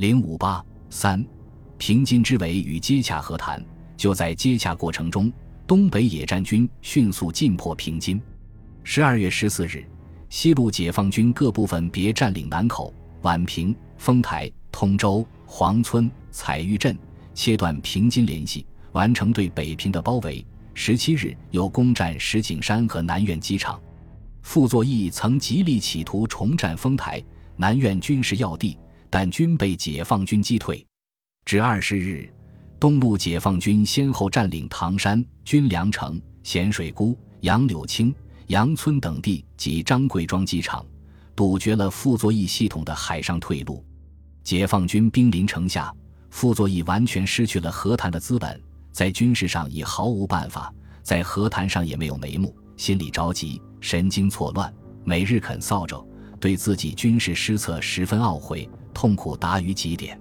零五八三，平津之围与接洽和谈。就在接洽过程中，东北野战军迅速进破平津。十二月十四日，西路解放军各部分别占领南口、宛平、丰台、通州、黄村、彩玉镇，切断平津联系，完成对北平的包围。十七日，又攻占石景山和南苑机场。傅作义曾极力企图重占丰台、南苑军事要地，但均被解放军击退。至二十日，东路解放军先后占领唐山、军粮城、咸水沽、杨柳青。杨村等地及张贵庄机场，堵绝了傅作义系统的海上退路。解放军兵临城下，傅作义完全失去了和谈的资本，在军事上已毫无办法，在和谈上也没有眉目，心里着急，神经错乱，每日啃扫帚，对自己军事失策十分懊悔，痛苦达于极点。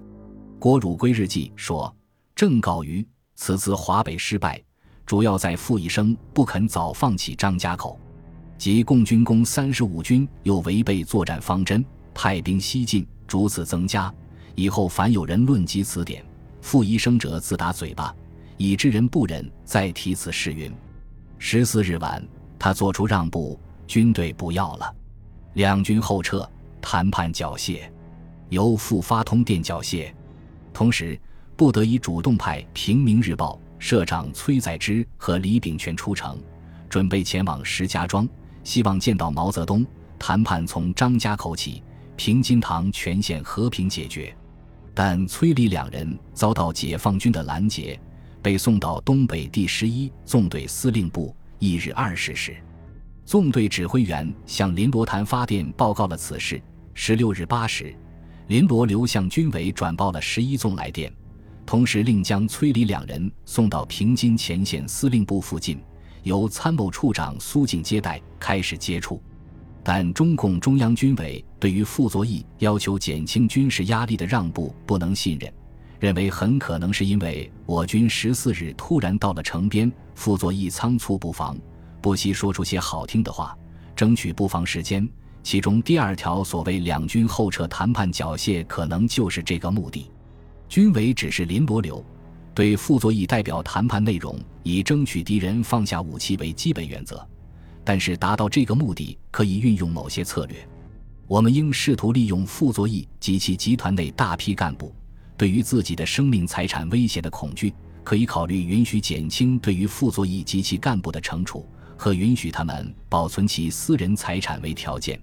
郭汝瑰日记说：“正告于此次华北失败，主要在傅一生不肯早放弃张家口。”即共军攻三十五军又违背作战方针，派兵西进，逐次增加。以后凡有人论及此点，傅医生者自打嘴巴，以致人不忍再提此事。云十四日晚，他做出让步，军队不要了，两军后撤，谈判缴械，由傅发通电缴械。同时，不得已主动派《平民日报》社长崔载之和李炳全出城，准备前往石家庄。希望见到毛泽东谈判，从张家口起，平津塘全线和平解决。但崔李两人遭到解放军的拦截，被送到东北第十一纵队司令部。翌日二十时，纵队指挥员向林罗潭发电报告了此事。十六日八时，林罗刘向军委转报了十一纵来电，同时另将崔李两人送到平津前线司令部附近。由参谋处长苏静接待，开始接触，但中共中央军委对于傅作义要求减轻军事压力的让步不能信任，认为很可能是因为我军十四日突然到了城边，傅作义仓促布防，不惜说出些好听的话，争取布防时间。其中第二条所谓两军后撤谈判缴械，可能就是这个目的。军委指示林伯流。对傅作义代表谈判内容，以争取敌人放下武器为基本原则，但是达到这个目的，可以运用某些策略。我们应试图利用傅作义及其集团内大批干部对于自己的生命财产威胁的恐惧，可以考虑允许减轻对于傅作义及其干部的惩处，和允许他们保存其私人财产为条件，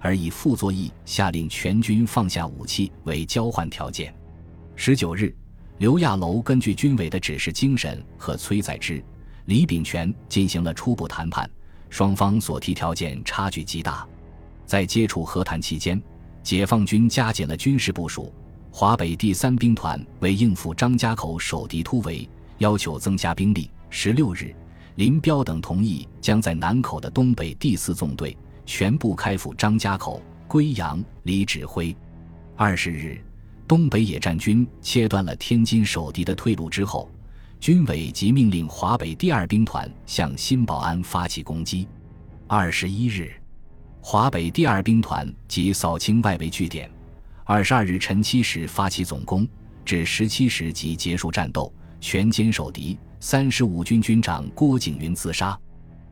而以傅作义下令全军放下武器为交换条件。十九日。刘亚楼根据军委的指示精神和崔载之、李炳权进行了初步谈判，双方所提条件差距极大。在接触和谈期间，解放军加紧了军事部署，华北第三兵团为应付张家口守敌突围，要求增加兵力。十六日，林彪等同意将在南口的东北第四纵队全部开赴张家口、归阳。李指挥。二十日。东北野战军切断了天津守敌的退路之后，军委即命令华北第二兵团向新保安发起攻击。二十一日，华北第二兵团即扫清外围据点。二十二日晨七时发起总攻，至十七时即结束战斗，全歼守敌。三十五军军长郭景云自杀。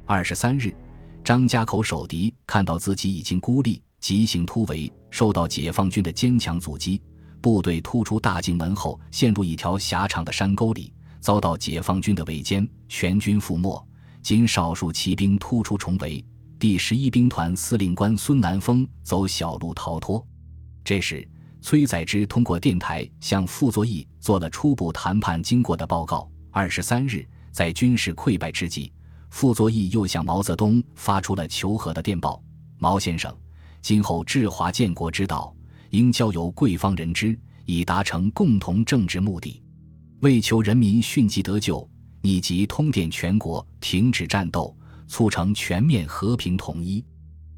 二十三日，张家口守敌看到自己已经孤立，急行突围，受到解放军的坚强阻击。部队突出大境门后，陷入一条狭长的山沟里，遭到解放军的围歼，全军覆没。仅少数骑兵突出重围。第十一兵团司令官孙南风走小路逃脱。这时，崔载之通过电台向傅作义做了初步谈判经过的报告。二十三日，在军事溃败之际，傅作义又向毛泽东发出了求和的电报：“毛先生，今后治华建国之道。”应交由贵方人知，以达成共同政治目的。为求人民迅疾得救，拟即通电全国，停止战斗，促成全面和平统一。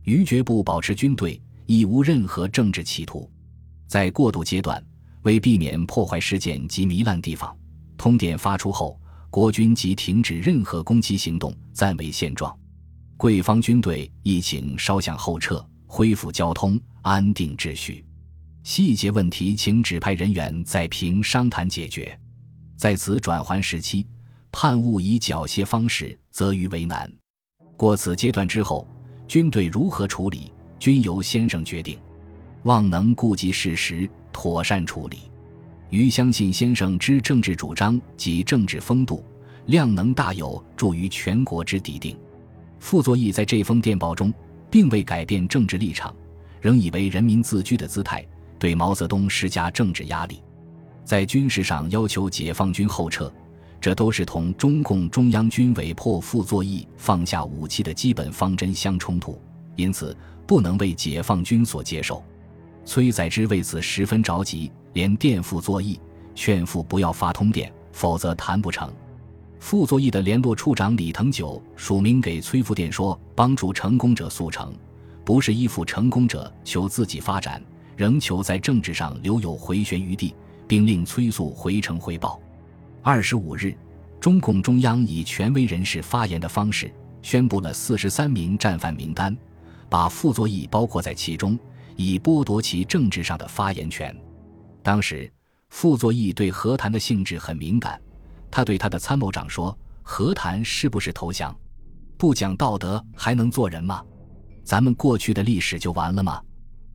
余绝不保持军队，亦无任何政治企图。在过渡阶段，为避免破坏事件及糜烂地方，通电发出后，国军即停止任何攻击行动，暂为现状。贵方军队亦请稍向后撤，恢复交通，安定秩序。细节问题请指派人员再评商谈解决。在此转换时期，盼勿以缴械方式则于为难。过此阶段之后，军队如何处理，均由先生决定。望能顾及事实，妥善处理。余相信先生之政治主张及政治风度，量能大有助于全国之底定。傅作义在这封电报中，并未改变政治立场，仍以为人民自居的姿态，对毛泽东施加政治压力。在军事上要求解放军后撤，这都是同中共中央军委迫傅作义放下武器的基本方针相冲突，因此不能为解放军所接受。崔载之为此十分着急，连电傅作义，劝傅不要发通电，否则谈不成。傅作义的联络处长李腾九署名给崔复电说：“帮助成功者速成，不是依附成功者求自己发展，仍求在政治上留有回旋余地，并令崔速回城汇报。”二十五日，中共中央以权威人士发言的方式宣布了四十三名战犯名单，把傅作义包括在其中。以剥夺其政治上的发言权。当时，傅作义对和谈的性质很敏感，他对他的参谋长说：“和谈是不是投降？不讲道德还能做人吗？咱们过去的历史就完了吗？”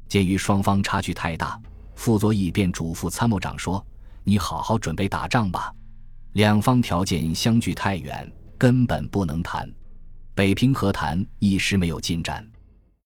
鉴于双方差距太大，傅作义便嘱咐参谋长说：“你好好准备打仗吧，两方条件相距太远，根本不能谈。北平和谈一时没有进展。”